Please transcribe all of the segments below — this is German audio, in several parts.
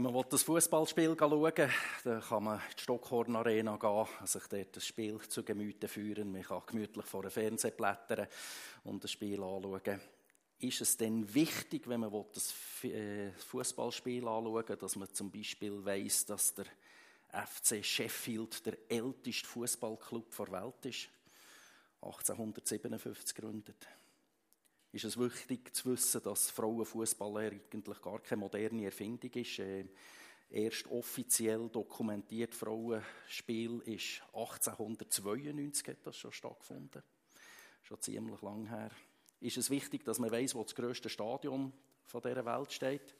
Wenn man das Fußballspiel schauen will, dann kann man in die Stockhorn Arena gehen, sich dort das Spiel zu Gemüte führen. Man kann gemütlich vor dem Fernseher blättern und das Spiel anschauen. Ist es denn wichtig, wenn man das äh, Fußballspiel anschauen dass man zum Beispiel weiß, dass der FC Sheffield der älteste Fußballclub der Welt ist? 1857 gegründet ist es wichtig zu wissen, dass Frauenfußball eigentlich gar keine moderne Erfindung ist. Äh, erst offiziell dokumentiert Frauenspiel ist 1892 hat das schon stattgefunden. Schon ziemlich lang her. Ist es wichtig, dass man weiß, wo das größte Stadion von dieser Welt steht?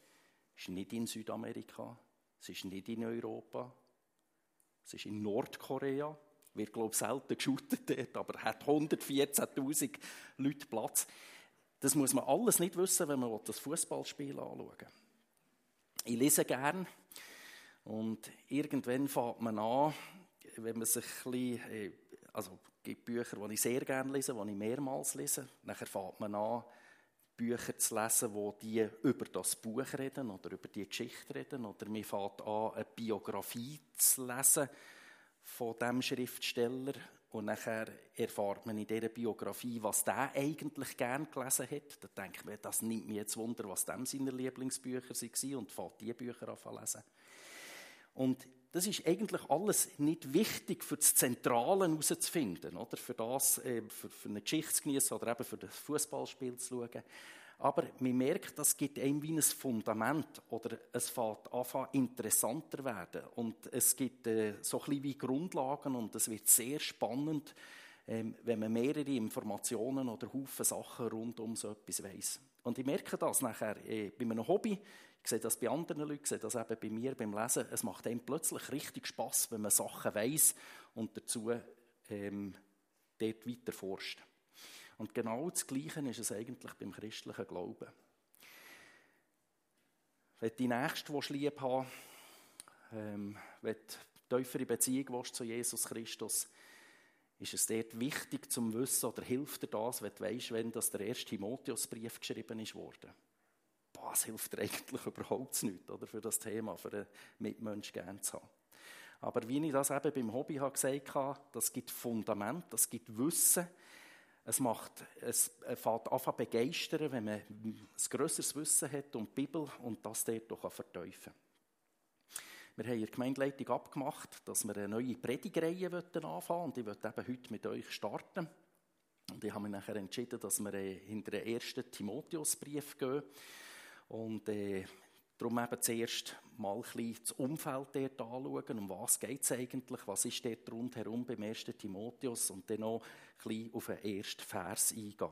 Es ist nicht in Südamerika, es ist nicht in Europa, es ist in Nordkorea. Wird, glaube ich, selten geschootet dort, aber hat 114.000 Leute Platz. Das muss man alles nicht wissen, wenn man das Fußballspiel anschauen Ich lese gern und irgendwann fängt man an, wenn man sich ein bisschen, äh, also es gibt Bücher, die ich sehr gerne lese, die ich mehrmals lese. Nachher fängt man an, Bücher zu lesen, wo die über das Buch reden oder über die Geschichte reden. Oder man fängt an, eine Biografie zu lesen von dem Schriftsteller und nachher erfahrt man in dieser Biografie, was der eigentlich gern gelesen hat. Da denkt man, das nimmt mir jetzt Wunder, was dem seine Lieblingsbücher waren und fängt diese Bücher an zu lesen. Und das ist eigentlich alles nicht wichtig für das Zentrale herauszufinden, oder? Für das, äh, für, für eine Geschichte zu oder eben für das Fußballspiel zu schauen. Aber man merkt, das gibt einem wie ein Fundament oder es fängt an interessanter werden und es gibt äh, so ein wie Grundlagen und es wird sehr spannend, ähm, wenn man mehrere Informationen oder Haufen Sachen rund um so etwas weiss. Und ich merke das nachher äh, bei einem Hobby, ich sehe das bei anderen Leuten, ich sehe das eben bei mir beim Lesen, es macht einem plötzlich richtig Spass, wenn man Sachen weiss und dazu ähm, dort weiter forscht. Und genau das Gleiche ist es eigentlich beim christlichen Glauben. Wenn du die Nächste willst, lieb haben ähm, wenn du tiefere Beziehung willst zu Jesus Christus ist es dort wichtig zum Wissen oder hilft dir das, wenn du weißt, wenn das der erste Timotheusbrief geschrieben ist worden. Boah, das hilft dir eigentlich überhaupt nicht, oder, für das Thema, für einen Mitmensch gern zu haben. Aber wie ich das eben beim Hobby habe gesagt habe, das gibt Fundament, das gibt Wissen, es macht, es fängt an begeistern, wenn man ein grösseres Wissen hat um die Bibel und das dort auch verteufeln Wir haben in der Gemeindeleitung abgemacht, dass wir eine neue Predigreihe anfangen und ich möchte eben heute mit euch starten. Und ich habe mich nachher entschieden, dass wir hinter den ersten Timotheusbrief gehen. Und äh, Darum eben zuerst mal ein bisschen das Umfeld dort anschauen, um was geht es eigentlich, was ist dort rundherum beim 1. Timotheus und dann noch ein bisschen auf den ersten Vers eingehen.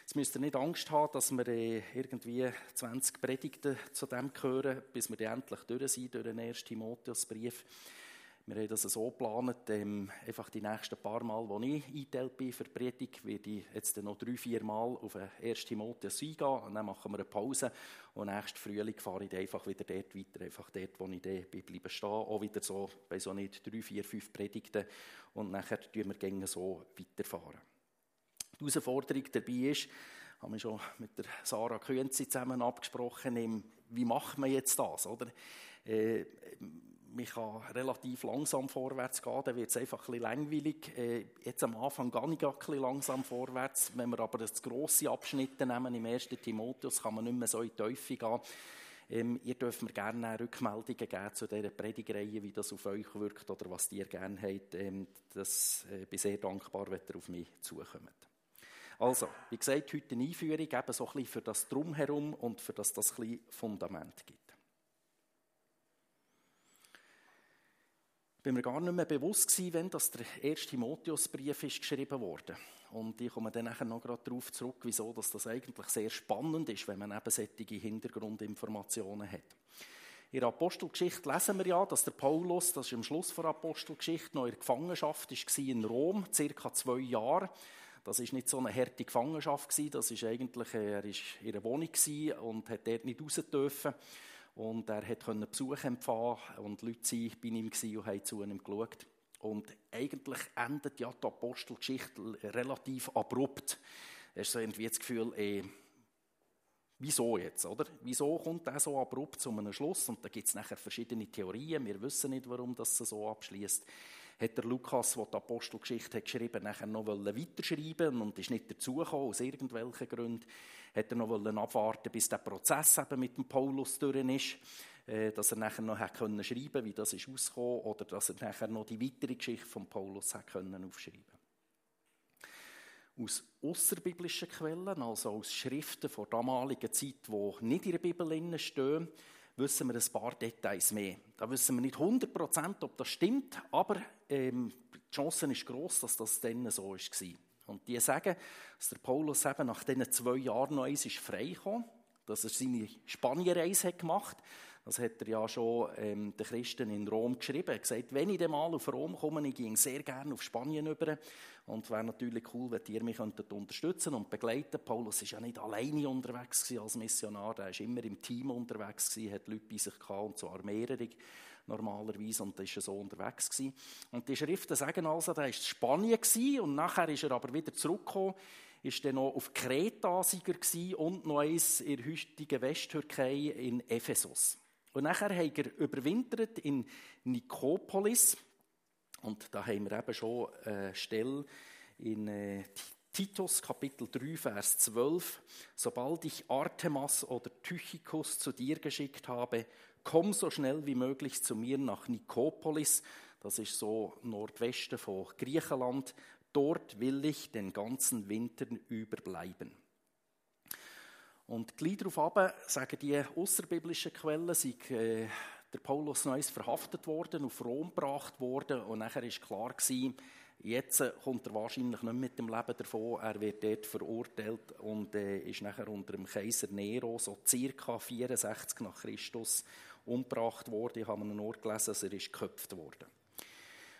Jetzt müsst ihr nicht Angst haben, dass wir äh, irgendwie 20 Predigten zu dem hören, bis wir endlich durch sind, durch den 1. Timotheusbrief. Wir haben das so geplant, ähm, einfach die nächsten paar Mal, wo ich eingeteilt bin für die Predigt, werde ich jetzt noch drei, vier Mal auf den 1. Timotheus eingehen und dann machen wir eine Pause und nächsten Frühling fahre ich einfach wieder dort weiter, einfach dort, wo ich dann bleiben stehen, auch wieder so, bei so nicht drei, vier, fünf Predigten und nachher tun wir gerne so weiterfahren. Die Herausforderung dabei ist, haben wir schon mit der Sarah Künzi zusammen abgesprochen, wie macht man jetzt das, oder? Äh, man kann relativ langsam vorwärts gehen, dann wird es einfach ein bisschen langweilig. Äh, jetzt am Anfang gar nicht ein bisschen langsam vorwärts. Wenn wir aber das grosse Abschnitte nehmen im 1. Timotheus, kann man nicht mehr so in die Teufel gehen. Ähm, ihr dürft mir gerne Rückmeldungen geben zu dieser Predigreihe, wie das auf euch wirkt oder was ihr gerne habt. Ähm, das äh, bin sehr dankbar, wenn ihr auf mich zukommt. Also, wie gesagt, heute eine Einführung, eben so ein bisschen für das Drumherum und für das das ein bisschen Fundament gibt. Bin mir gar nicht mehr bewusst gewesen, wenn das der erste Timotheusbrief ist geschrieben wurde. Und ich komme dann nachher noch darauf zurück, wieso dass das eigentlich sehr spannend ist, wenn man eben solche Hintergrundinformationen hat. In der Apostelgeschichte lesen wir ja, dass der Paulus, das ist am Schluss der Apostelgeschichte, noch in der Gefangenschaft war in Rom, circa zwei Jahre. Das ist nicht so eine harte Gefangenschaft das ist eigentlich, er war in einer Wohnung und hat dort nicht raus dürfen. Und er konnte Besuch empfangen und Leute waren bei ihm und haben zu ihm geschaut. Und eigentlich endet ja die Apostelgeschichte relativ abrupt. Es ist so irgendwie das Gefühl, eh, Wieso jetzt, oder? Wieso kommt er so abrupt zu einem Schluss? Und da gibt es nachher verschiedene Theorien. Wir wissen nicht, warum das so abschließt. Hat der Lukas, der die Apostelgeschichte hat geschrieben, nachher noch weiterschreiben und ist nicht dazugekommen, aus irgendwelchen Gründen. Hat er noch abwarten, bis der Prozess eben mit dem Paulus durch ist, äh, dass er nachher noch hat können schreiben, wie das ist ausgekommen, oder dass er nachher noch die weitere Geschichte von Paulus hat können aufschreiben aus außerbiblischen Quellen, also aus Schriften von damaliger Zeit, die nicht in der Bibel stehen, wissen wir ein paar Details mehr. Da wissen wir nicht 100%, ob das stimmt, aber ähm, die Chance ist groß, dass das dann so war. Und die sagen, dass der Paulus eben nach diesen zwei Jahren noch eins ist freigekommen, dass er seine Spanienreise gemacht hat das hat er ja schon ähm, den Christen in Rom geschrieben. Er hat gesagt, wenn ich mal auf Rom komme, ich ging sehr gerne auf Spanien über. Und wäre natürlich cool, wenn ihr mich könntet unterstützen und begleiten. Paulus war ja nicht alleine unterwegs als Missionar, er war immer im Team unterwegs, hat Leute bei sich gehabt, und zwar mehrere normalerweise, und da war so unterwegs. Gewesen. Und die Schriften sagen also, er war in Spanien gewesen, und nachher ist er aber wieder zurückgekommen ist dann noch auf Kreta Sieger und noch eins in der heutigen Westtürkei in Ephesus. Und nachher hat er überwintert in Nikopolis. Und da haben wir eben schon eine Stelle in äh, Titus Kapitel 3, Vers 12. Sobald ich Artemas oder Tychicus zu dir geschickt habe, komm so schnell wie möglich zu mir nach Nikopolis. Das ist so Nordwesten von Griechenland. Dort will ich den ganzen Winter überbleiben. Und gleich darauf sagen die außerbiblischen Quellen, sei äh, der Paulus Neues verhaftet worden, auf Rom gebracht worden und nachher ist klar gewesen, jetzt kommt er wahrscheinlich nicht mit dem Leben davon, er wird dort verurteilt und äh, ist nachher unter dem Kaiser Nero so circa 64 nach Christus umgebracht worden. Ich habe einen Ort gelesen, dass er ist geköpft worden.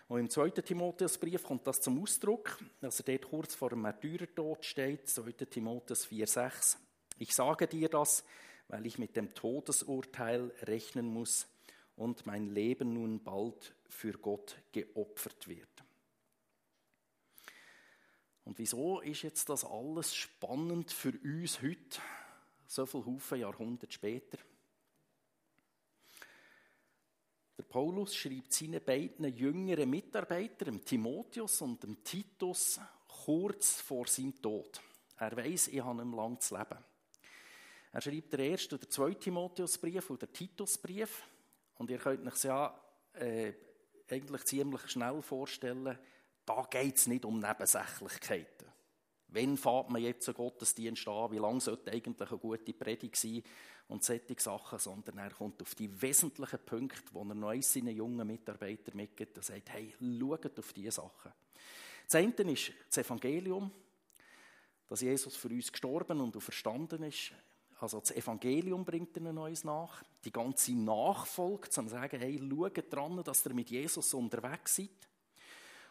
Und im 2. Timotheusbrief kommt das zum Ausdruck, dass er dort kurz vor dem Märtyrertod steht, 2. Timotheus 4,6. Ich sage dir das, weil ich mit dem Todesurteil rechnen muss und mein Leben nun bald für Gott geopfert wird. Und wieso ist jetzt das alles spannend für uns heute, so viele Haufen Jahrhunderte später? Der Paulus schreibt seinen beiden jüngeren Mitarbeitern, Timotheus und dem Titus, kurz vor seinem Tod. Er weiß, ich habe ihm lang zu leben. Er schreibt der erste oder zweite Timotheusbrief oder Titusbrief. Und ihr könnt euch ja äh, eigentlich ziemlich schnell vorstellen, da geht es nicht um Nebensächlichkeiten. Wann fährt man jetzt einen Gottesdienst an? Wie lange sollte eigentlich eine gute Predigt sein? Und solche Sachen, sondern er kommt auf die wesentlichen Punkte, wo er neu seinen jungen Mitarbeitern mitgibt und sagt, hey, schaut auf diese Sachen. Das eine ist das Evangelium, dass Jesus für uns gestorben und verstanden ist, also das Evangelium bringt ihnen Neues nach. Die ganze Nachfolge, zum sagen, hey, schaut dran, dass ihr mit Jesus unterwegs seid.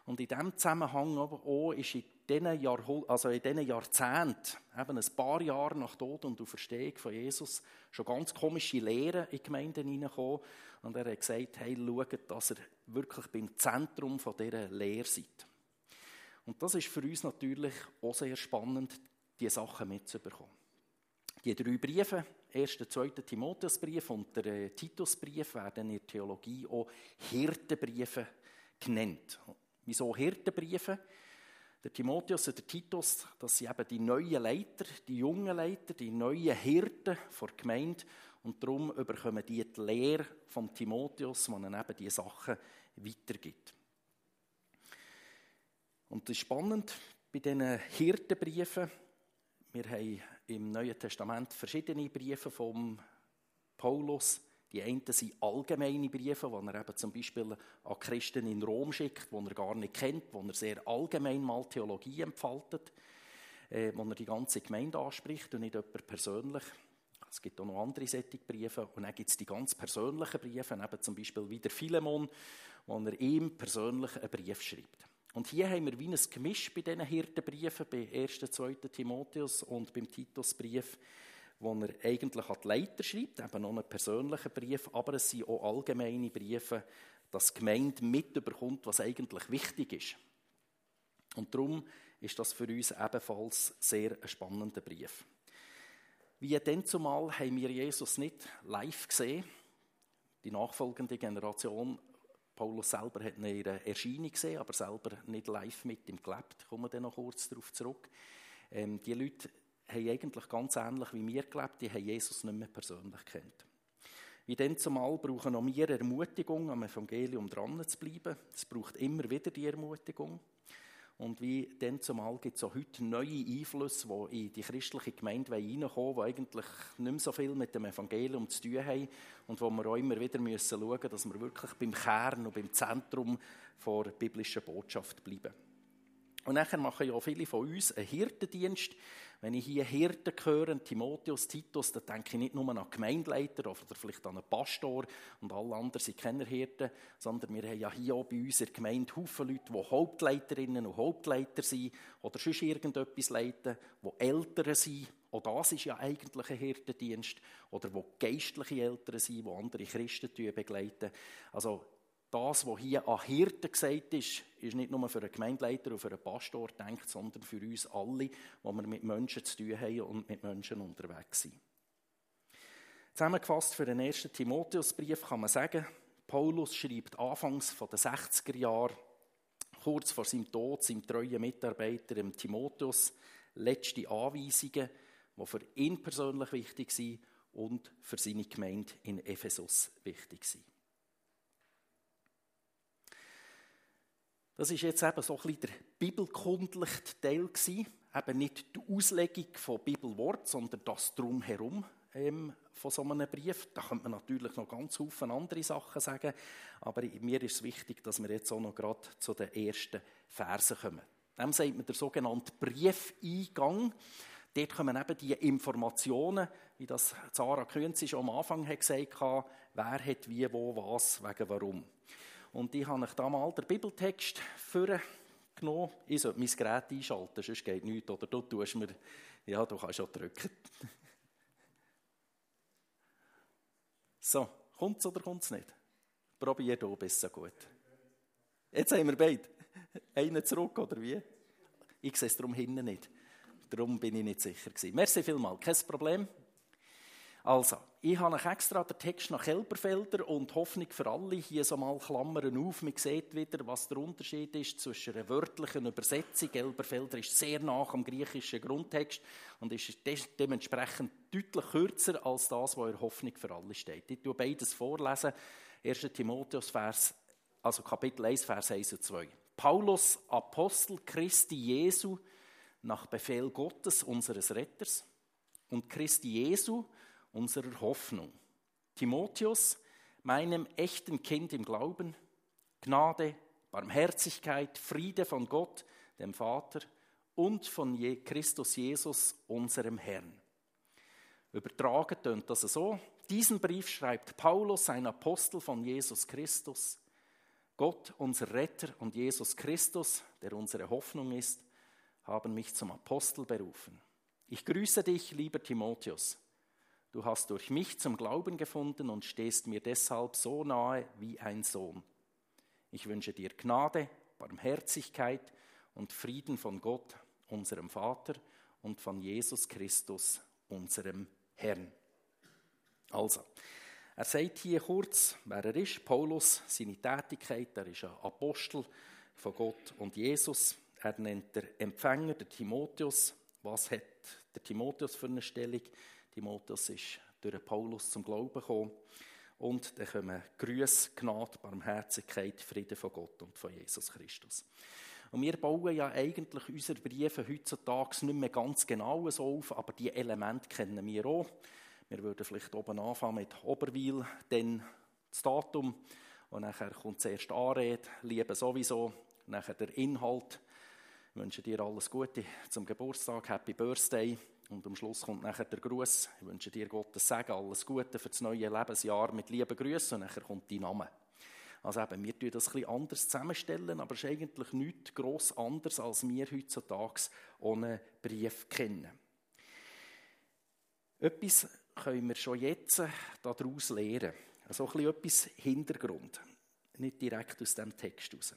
Und in diesem Zusammenhang auch ist in diesen, Jahrhund also in diesen Jahrzehnten, eben ein paar Jahre nach Tod und Auferstehung von Jesus, schon ganz komische Lehren in die Gemeinden hineingekommen. Und er hat gesagt, hey, schaut, dass ihr wirklich beim Zentrum von dieser Lehre seid. Und das ist für uns natürlich auch sehr spannend, diese Sachen mitzubekommen. Die drei Briefe, 1. und 2. Timotheusbrief und der äh, Titusbrief, werden in der Theologie auch Hirtenbriefe genannt. Wieso Hirtenbriefe? Der Timotheus und der Titus, das sind eben die neuen Leiter, die jungen Leiter, die neuen Hirten der Gemeinde. Und darum überkommen die die Lehre von Timotheus, die ihnen eben diese Sachen weitergibt. Und das ist spannend bei diesen Hirtenbriefen. Wir haben im Neuen Testament verschiedene Briefe von Paulus. Die einen sind allgemeine Briefe, die er eben zum Beispiel an Christen in Rom schickt, die er gar nicht kennt, wo er sehr allgemein mal Theologie entfaltet, äh, wo er die ganze Gemeinde anspricht und nicht jemand persönlich. Es gibt auch noch andere solche Briefe. Und dann gibt es die ganz persönlichen Briefe, eben zum Beispiel wie der Philemon, wo er ihm persönlich einen Brief schreibt. Und hier haben wir wie ein Gemisch bei diesen Hirtenbriefen, bei 1. und 2. Timotheus und beim Titusbrief, wo er eigentlich an die Leiter schreibt, eben noch einen persönlichen Brief, aber es sind auch allgemeine Briefe, dass die Gemeinde mitbekommt, was eigentlich wichtig ist. Und darum ist das für uns ebenfalls sehr ein spannender Brief. Wie denn zumal haben wir Jesus nicht live gesehen. Die nachfolgende Generation, Paulus selber hat ihrer Erscheinung gesehen, aber selber nicht live mit ihm gelebt. Ich komme dann noch kurz darauf zurück. Ähm, die Leute haben eigentlich ganz ähnlich wie wir gelebt, die haben Jesus nicht mehr persönlich kennt. Wie denn zumal brauchen auch wir Ermutigung, am Evangelium dran zu bleiben. Es braucht immer wieder die Ermutigung. Und wie denn zumal gibt es auch heute neue Einflüsse, die in die christliche Gemeinde reinkommen die eigentlich nicht mehr so viel mit dem Evangelium zu tun haben und wo wir auch immer wieder müssen schauen müssen, dass wir wirklich beim Kern und beim Zentrum der biblischen Botschaft bleiben. Und nachher machen ja viele von uns einen Hirtendienst. Wenn ich hier Hirten höre, Timotheus, Titus, dann denke ich nicht nur an Gemeindeleiter oder vielleicht an einen Pastor und alle anderen sind keine Hirten, sondern wir haben ja hier auch bei uns in der Gemeinde Haufen Leute, die Hauptleiterinnen und Hauptleiter sind oder sonst irgendetwas leiten, die Eltern sind. Auch das ist ja eigentlich ein Hirtendienst. Oder wo geistliche Eltern sind, die andere Christen begleiten. Also das, was hier an Hirten gesagt ist, ist nicht nur für einen Gemeindeleiter oder für einen Pastor denkt, sondern für uns alle, wo wir mit Menschen zu tun haben und mit Menschen unterwegs sind. Zusammengefasst für den ersten Timotheusbrief kann man sagen, Paulus schreibt anfangs von den 60er Jahren, kurz vor seinem Tod, seinem treuen Mitarbeiter dem Timotheus, letzte Anweisungen, die für ihn persönlich wichtig sind und für seine Gemeinde in Ephesus wichtig sind. Das ist jetzt eben so ein bisschen der bibelkundliche Teil gewesen. Eben nicht die Auslegung von Bibelwort, sondern das Drumherum ähm, von so einem Brief. Da könnte man natürlich noch ganz viele andere Sachen sagen, aber mir ist es wichtig, dass wir jetzt auch noch gerade zu den ersten Versen kommen. Dem sagt man der sogenannte Briefeingang. Dort kommen eben die Informationen, wie das Künzi schon am Anfang hat gesagt hat, wer hat wie, wo, was, wegen warum. Und ich habe euch mal den Bibeltext genommen. Ich sollte mein Gerät einschalten, sonst geht nichts. Oder du tust mir, ja, du kannst schon drücken. so, kommt es oder kommt es nicht? Probier bist so gut. Jetzt haben wir beide. Einen zurück, oder wie? Ich sehe es darum hinten nicht. Darum bin ich nicht sicher gewesen. Merci vielmals, kein Problem. Also, ich habe extra den Text nach Elberfelder und Hoffnung für alle hier so mal Klammern auf. Man sieht wieder, was der Unterschied ist zwischen einer wörtlichen Übersetzung. Elberfelder ist sehr nach am griechischen Grundtext und ist dementsprechend deutlich kürzer als das, was in Hoffnung für alle steht. Ich tue beides vorlesen. 1. Timotheus, Vers, also Kapitel 1, Vers 1 und 2. Paulus, Apostel Christi Jesu, nach Befehl Gottes, unseres Retters, und Christi Jesu, unserer Hoffnung. Timotheus, meinem echten Kind im Glauben, Gnade, Barmherzigkeit, Friede von Gott, dem Vater und von Christus Jesus, unserem Herrn. Übertragen tönt das so. Diesen Brief schreibt Paulus, ein Apostel von Jesus Christus. Gott, unser Retter und Jesus Christus, der unsere Hoffnung ist, haben mich zum Apostel berufen. Ich grüße dich, lieber Timotheus. Du hast durch mich zum Glauben gefunden und stehst mir deshalb so nahe wie ein Sohn. Ich wünsche dir Gnade, Barmherzigkeit und Frieden von Gott, unserem Vater, und von Jesus Christus, unserem Herrn. Also, er sagt hier kurz, wer er ist. Paulus, seine Tätigkeit, er ist ein Apostel von Gott und Jesus. Er nennt der Empfänger, der Timotheus. Was hat der Timotheus für eine Stellung? Timotheus ist durch Paulus zum Glauben gekommen. Und dann kommen Grüße, Gnade, Barmherzigkeit, Frieden von Gott und von Jesus Christus. Und wir bauen ja eigentlich unsere Briefe heutzutage nicht mehr ganz genau so auf, aber die Elemente kennen wir auch. Wir würden vielleicht oben anfangen mit Oberwil, dann das Datum und nachher kommt zuerst Anrede, Liebe sowieso, nachher der Inhalt. Ich wünsche dir alles Gute zum Geburtstag, Happy Birthday und am Schluss kommt nachher der Gruß. Ich wünsche dir Gottes Segen, alles Gute für das neue Lebensjahr mit lieben Grüßen. Und nachher kommt dein Name. Also eben, wir tun das bisschen anders zusammenstellen, aber es ist eigentlich nichts gross anders, als wir heutzutage ohne Brief kennen. Etwas können wir schon jetzt daraus lernen. Also ein bisschen etwas Hintergrund. Nicht direkt aus dem Text heraus.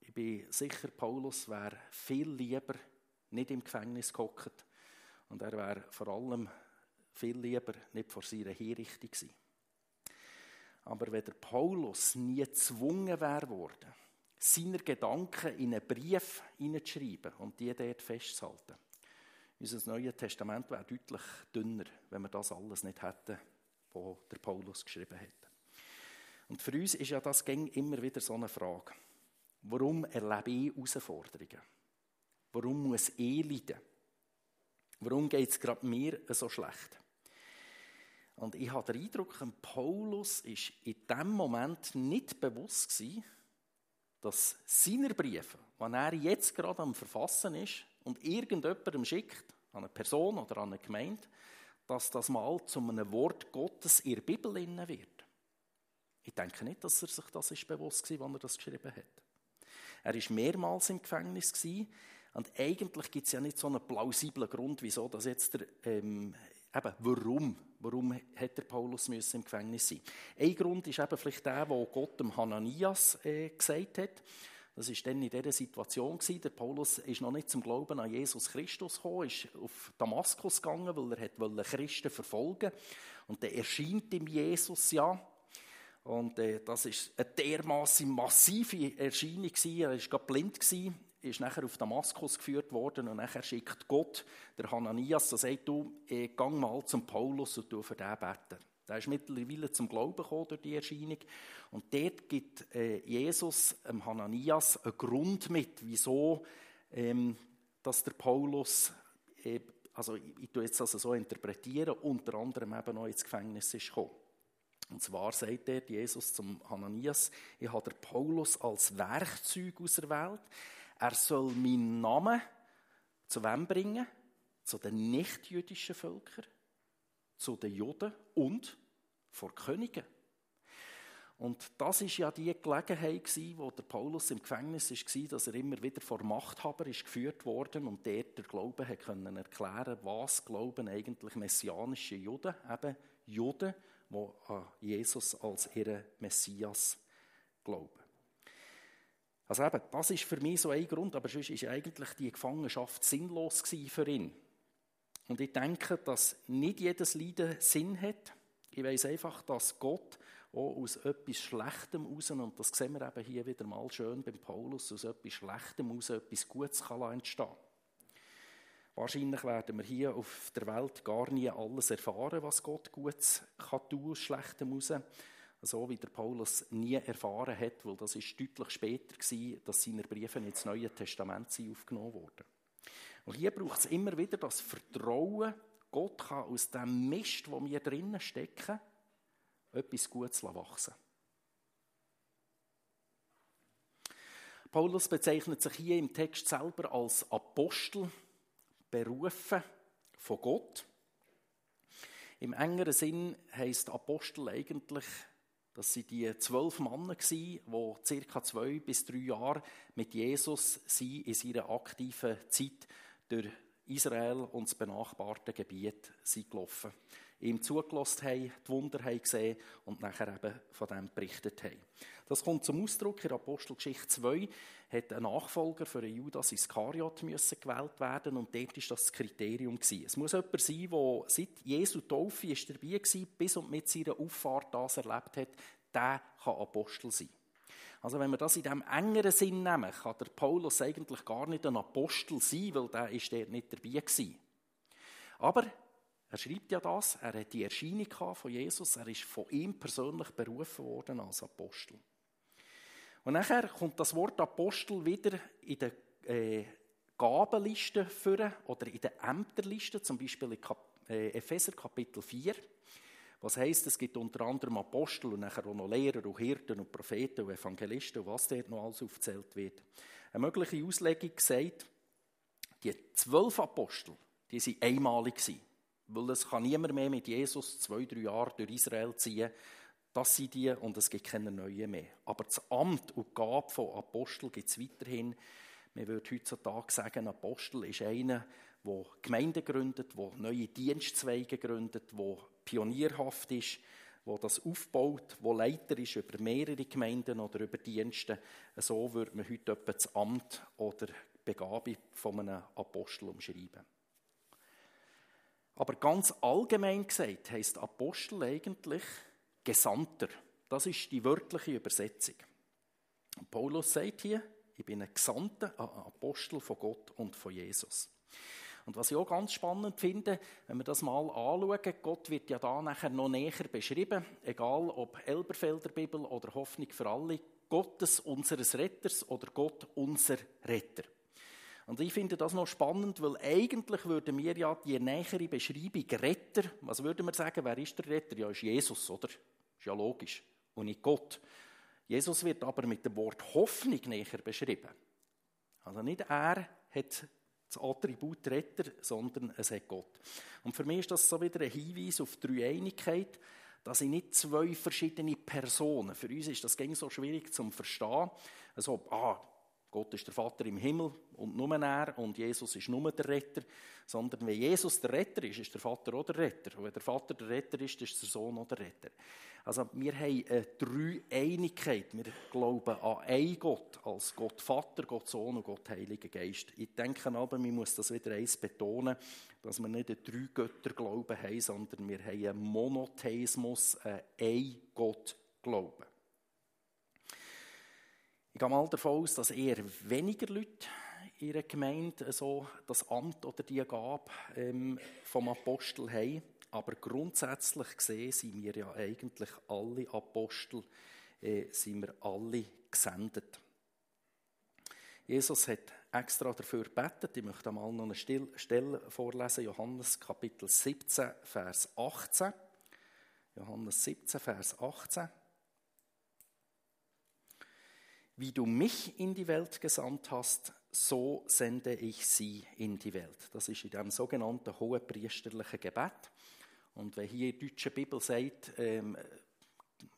Ich bin sicher, Paulus wäre viel lieber nicht im Gefängnis gehockt, und er wäre vor allem viel lieber nicht vor seiner Hinrichtung sein. Aber wenn der Paulus nie gezwungen wäre worden, seine Gedanken in einen Brief hineinzuschreiben und die dort festzuhalten, unser Neues Testament wäre deutlich dünner, wenn wir das alles nicht hätten, was der Paulus geschrieben hat. Und für uns ist ja das immer wieder so eine Frage. Warum erlebe ich Herausforderungen? Warum muss ich leiden? Warum geht es gerade mir so schlecht? Und ich habe den Eindruck, Paulus ist in dem Moment nicht bewusst gewesen, dass seine Briefe, die er jetzt gerade am Verfassen ist und irgendjemandem schickt, an eine Person oder an eine Gemeinde, dass das mal zu einem Wort Gottes in der Bibel wird. Ich denke nicht, dass er sich das ist bewusst war, als er das geschrieben hat. Er war mehrmals im Gefängnis und eigentlich gibt es ja nicht so einen plausiblen Grund, wieso das jetzt der, ähm, eben, warum, warum hat der Paulus im Gefängnis sein? Ein Grund ist eben vielleicht der, wo Gott dem Hananias äh, gesagt hat. Das ist dann in dieser Situation gewesen. Der Paulus ist noch nicht zum Glauben an Jesus Christus gekommen, ist auf Damaskus gegangen, weil er wollte Christen verfolgen. Und der erscheint ihm Jesus ja. Und äh, das ist eine dermaßen massive Erscheinung gewesen. Er war blind gewesen ist nachher auf Damaskus geführt worden und nachher schickt Gott der Hananias, der sagt, du, eh, gang mal zum Paulus und du für den beten. Der ist mittlerweile zum Glauben gekommen durch die Erscheinung. Und dort gibt äh, Jesus dem Hananias einen Grund mit, wieso ähm, dass der Paulus, äh, also ich, ich tue jetzt also so interpretieren, unter anderem eben auch ins Gefängnis ist gekommen. Und zwar sagt er Jesus zum Hananias, ich habe der Paulus als Werkzeug auserwählt. Er soll meinen Namen zu wem bringen? Zu den nichtjüdischen Völkern, zu den Juden und vor Königen. Und das ist ja die Gelegenheit, wo der Paulus im Gefängnis war, dass er immer wieder vor Machthaber ist geführt worden und dort der Glaube hat können erklären, was glauben eigentlich messianische Juden, eben Juden, die an Jesus als ihren Messias glauben. Also eben, das ist für mich so ein Grund, aber sonst ist eigentlich die Gefangenschaft sinnlos für ihn. Und ich denke, dass nicht jedes Leiden Sinn hat. Ich weiß einfach, dass Gott auch aus etwas Schlechtem raus, und das sehen wir eben hier wieder mal schön beim Paulus, aus etwas Schlechtem raus etwas Gutes kann entstehen Wahrscheinlich werden wir hier auf der Welt gar nie alles erfahren, was Gott Gutes kann tun aus Schlechtem raus so wie der Paulus nie erfahren hat, weil das ist deutlich später war, dass seine Briefe ins Neue Testament aufgenommen wurden. Und hier braucht es immer wieder das Vertrauen, Gott kann aus dem Mist, wo wir drinnen stecken, etwas Gutes wachsen Paulus bezeichnet sich hier im Text selber als Apostel, berufen von Gott. Im engeren Sinn heißt Apostel eigentlich das sind die zwölf Männer, die circa zwei bis drei Jahre mit Jesus in seiner aktiven Zeit durch Israel und das benachbarte Gebiet sind gelaufen. Ihm zugelassen haben, die Wunder haben gesehen und nachher eben von dem berichtet haben. Das kommt zum Ausdruck in Apostelgeschichte 2, hat ein Nachfolger für Judas Iskariot müssen gewählt werden und dort ist das, Kriterium gewesen. Es muss jemand sein, der seit Jesu Taufe ist dabei war, bis und mit seiner Auffahrt das erlebt hat, der kann Apostel sein. Also wenn wir das in diesem engeren Sinn nehmen, kann der Paulus eigentlich gar nicht ein Apostel sein, weil der ist dort nicht dabei gewesen. Aber er schreibt ja das, er hat die Erscheinung von Jesus, er ist von ihm persönlich berufen worden als Apostel. Und nachher kommt das Wort Apostel wieder in der äh, Gabenliste führen oder in der Ämterliste, zum Beispiel in Kap äh, Epheser Kapitel 4. Was heißt, es gibt unter anderem Apostel und nachher auch noch Lehrer und Hirten und Propheten und Evangelisten und was dort noch alles aufgezählt wird. Eine mögliche Auslegung sagt, die zwölf Apostel, die sind einmalig gewesen. Weil es kann niemand mehr mit Jesus zwei, drei Jahre durch Israel ziehen. Das sind die und es gibt keine neuen mehr. Aber das Amt und die Gabe von Apostel gibt es weiterhin. Man würde heutzutage sagen, Apostel ist einer, der Gemeinden gründet, der neue Dienstzweige gründet, der pionierhaft ist, der das aufbaut, der Leiter ist über mehrere Gemeinden oder über Dienste. So würde man heute etwa das Amt oder die Begabung von einem Apostel umschreiben. Aber ganz allgemein gesagt heißt Apostel eigentlich Gesandter. Das ist die wörtliche Übersetzung. Paulus sagt hier, ich bin ein Gesandter, ein Apostel von Gott und von Jesus. Und was ich auch ganz spannend finde, wenn wir das mal anschauen, Gott wird ja da nachher noch näher beschrieben, egal ob Elberfelder Bibel oder Hoffnung für alle, Gottes unseres Retters oder Gott unser Retter. Und ich finde das noch spannend, weil eigentlich würden wir ja die nähere Beschreibung Retter, was würden wir sagen, wer ist der Retter? Ja, ist Jesus, oder? Ist ja logisch. Und nicht Gott. Jesus wird aber mit dem Wort Hoffnung näher beschrieben. Also nicht er hat das Attribut Retter, sondern es hat Gott. Und für mich ist das so wieder ein Hinweis auf die Dreieinigkeit, dass ich nicht zwei verschiedene Personen, für uns ist das gängig so schwierig zu verstehen, also, ah, Gott ist der Vater im Himmel und nur er und Jesus ist nur der Retter, sondern wenn Jesus der Retter ist, ist der Vater auch der Retter. Und wenn der Vater der Retter ist, ist der Sohn auch der Retter. Also wir haben eine Dreieinigkeit. Wir glauben an einen Gott, als Gott Vater, Gott Sohn und Gott Heiliger Geist. Ich denke aber, man muss das wieder eins betonen, dass wir nicht einen Drei-Götter-Glauben haben, sondern wir haben einen Monotheismus, einen Ein-Gott-Glauben. Ich gehe mal davon aus, dass eher weniger Leute in ihrer Gemeinde so das Amt oder die Gabe ähm, vom Apostel haben. Aber grundsätzlich gesehen sind wir ja eigentlich alle Apostel, äh, sind wir alle gesendet. Jesus hat extra dafür gebetet. Ich möchte mal noch eine Stelle vorlesen, Johannes Kapitel 17, Vers 18. Johannes 17, Vers 18. Wie du mich in die Welt gesandt hast, so sende ich sie in die Welt. Das ist in dem sogenannten hohepriesterlichen Gebet. Und wenn hier in der deutschen Bibel sagt, ähm,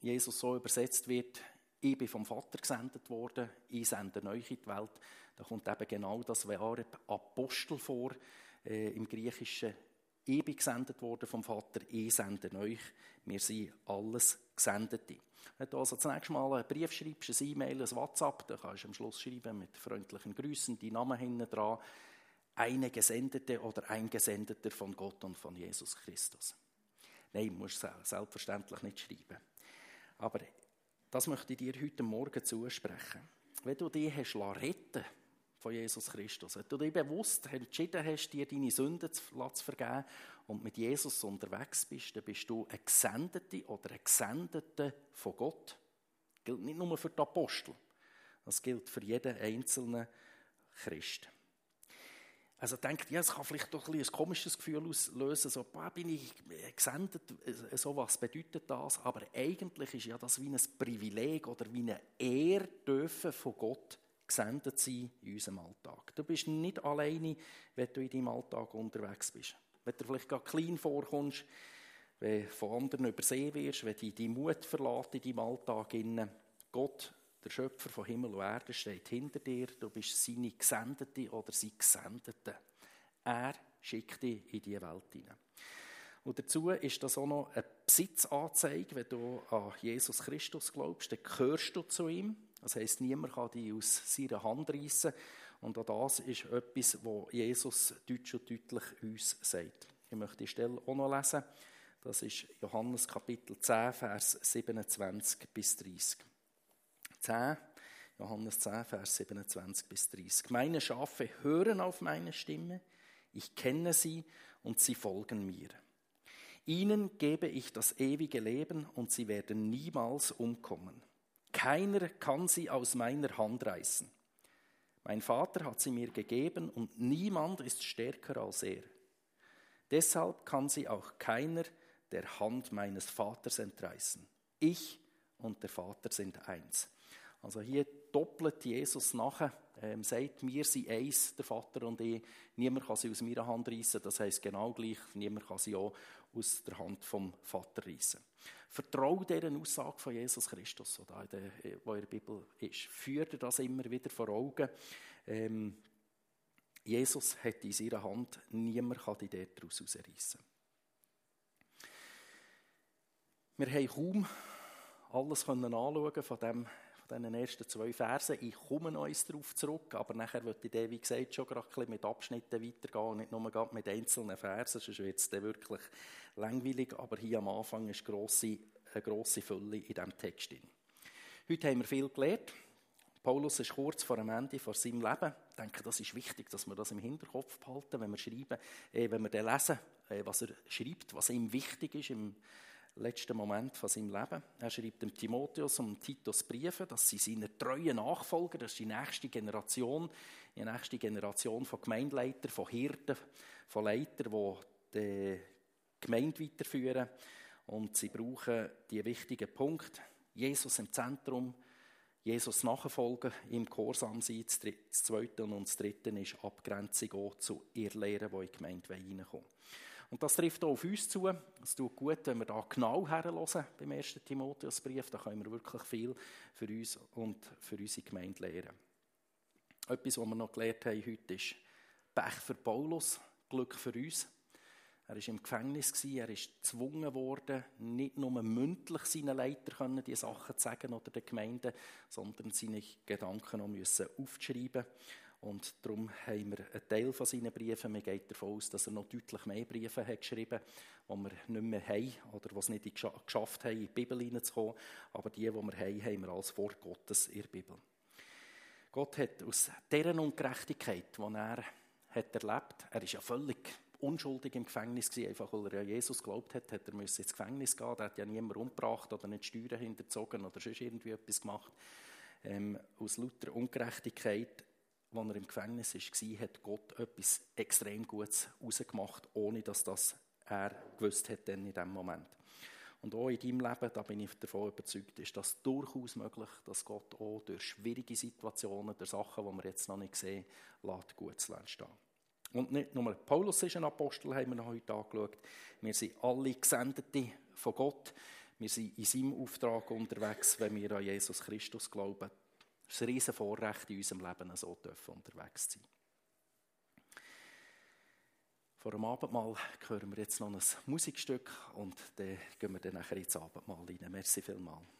Jesus so übersetzt wird, ich bin vom Vater gesendet worden, ich sende euch in die Welt, da kommt eben genau das wahre Apostel vor. Äh, Im Griechischen, ich bin gesendet worden vom Vater, ich sende euch. Wir sind alles Gesendete. Wenn du also zunächst mal einen Brief schreibst, ein E-Mail, ein WhatsApp, dann kannst du am Schluss schreiben mit freundlichen Grüßen, die Namen hinten dran. Eine Gesendete oder ein Gesendeter von Gott und von Jesus Christus. Nein, musst du selbstverständlich nicht schreiben. Aber das möchte ich dir heute Morgen zusprechen. Wenn du dich hast retten von Jesus Christus, wenn du dich bewusst entschieden hast, dir deine Sünden zu vergeben und mit Jesus unterwegs bist, dann bist du ein Gesendete oder ein Gesendeter von Gott. Das gilt nicht nur für die Apostel, das gilt für jeden einzelnen Christ. Also denkt, ja, es kann vielleicht doch ein, ein komisches Gefühl auslösen, so, boah, bin ich gesendet, so was bedeutet das? Aber eigentlich ist ja das wie ein Privileg oder wie eine Ehre dürfen von Gott gesendet sein in unserem Alltag. Du bist nicht alleine, wenn du in deinem Alltag unterwegs bist. Wenn du vielleicht gar klein vorkommst, wenn du von anderen übersehen wirst, wenn dich dein Mut verlässt in deinem Alltag. Gott der Schöpfer von Himmel und Erde steht hinter dir. Du bist seine Gesendete oder sein Gesendete. Er schickt dich in diese Welt hinein. Und dazu ist das auch noch eine Besitzanzeige. Wenn du an Jesus Christus glaubst, dann gehörst du zu ihm. Das heisst, niemand kann dich aus seiner Hand reissen. Und auch das ist etwas, was Jesus deutsch und deutlich uns sagt. Ich möchte die Stelle auch noch lesen. Das ist Johannes Kapitel 10, Vers 27 bis 30. 10, Johannes 10, Vers 27 bis 30. Meine Schafe hören auf meine Stimme, ich kenne sie und sie folgen mir. Ihnen gebe ich das ewige Leben und sie werden niemals umkommen. Keiner kann sie aus meiner Hand reißen. Mein Vater hat sie mir gegeben und niemand ist stärker als er. Deshalb kann sie auch keiner der Hand meines Vaters entreißen. Ich und der Vater sind eins. Also hier doppelt Jesus nachher, ähm, sagt, wir sind eins, der Vater und ich. Niemand kann sie aus meiner Hand reißen. Das heißt genau gleich, niemand kann sie auch aus der Hand vom Vater reißen. Vertraue dieser Aussage von Jesus Christus, die in der, wo in der Bibel ist. Führt das immer wieder vor Augen. Ähm, Jesus hat in seiner Hand, niemand kann die daraus herausreißen. Wir haben kaum alles anschauen von dem diesen ersten zwei Versen. Ich komme noch eins darauf zurück, aber nachher wird ich wie gesagt, schon gerade mit Abschnitten weitergehen und nicht nur mit einzelnen Versen, sonst wird es dann wirklich langweilig, aber hier am Anfang ist grosse, eine grosse Fülle in diesem Text. Drin. Heute haben wir viel gelernt. Paulus ist kurz vor dem Ende von seinem Leben. Ich denke, das ist wichtig, dass wir das im Hinterkopf behalten, wenn wir schreiben, äh, wenn wir dann lesen, äh, was er schreibt, was ihm wichtig ist im letzten Moment von seinem Leben. Er schreibt dem Timotheus und Titus Briefe, dass sie seine treuen Nachfolger, das ist die nächste Generation, die nächste Generation von Gemeindeleitern, von Hirten, von Leitern, die die Gemeinde weiterführen. Und sie brauchen die wichtigen Punkte. Jesus im Zentrum, Jesus nachfolgen, im Gehorsam sein. Das Zweite und das Dritte ist Abgrenzung auch zu ihr Lehren, die in die Gemeinde reinkommen und das trifft auch auf uns zu. Es tut gut, wenn wir da genau herhören beim 1. Timotheusbrief. Da können wir wirklich viel für uns und für unsere Gemeinde lernen. Etwas, was wir noch gelernt haben heute, ist Pech für Paulus, Glück für uns. Er war im Gefängnis, er ist gezwungen worden, nicht nur mündlich seinen Leitern diese Sachen zu sagen oder den Gemeinden, sondern seine Gedanken auch aufzuschreiben. Und darum haben wir einen Teil von seinen Briefen. Man geht davon aus, dass er noch deutlich mehr Briefe hat geschrieben hat, die wir nicht mehr haben oder die es nicht geschafft haben, in die Bibel hineinzukommen. Aber die, die wir haben, haben wir als Wort Gottes in der Bibel. Gott hat aus dieser Ungerechtigkeit, die er hat erlebt er ist ja völlig unschuldig im Gefängnis gewesen, einfach weil er ja Jesus geglaubt hat, hat er müssen ins Gefängnis gehen, er hat ja niemand umgebracht oder nicht Steuern hinterzogen oder sonst irgendwie etwas gemacht. Ähm, aus lauter Ungerechtigkeit als er im Gefängnis war, hat Gott etwas extrem Gutes rausgemacht, ohne dass das er gewusst hat in diesem Moment. Und auch in deinem Leben, da bin ich davon überzeugt, ist das durchaus möglich, dass Gott auch durch schwierige Situationen, durch Sachen, die wir jetzt noch nicht sehen, lässt, gut zu stehen. Und nicht nur Paulus ist ein Apostel, haben wir noch heute angeschaut. Wir sind alle Gesendete von Gott. Wir sind in seinem Auftrag unterwegs, wenn wir an Jesus Christus glauben. Es ist ein riesen Vorrecht in unserem Leben, so unterwegs zu sein. Vor dem Abendmahl hören wir jetzt noch ein Musikstück und dann gehen wir dann nachher ins Abendmahl rein. Merci vielmals.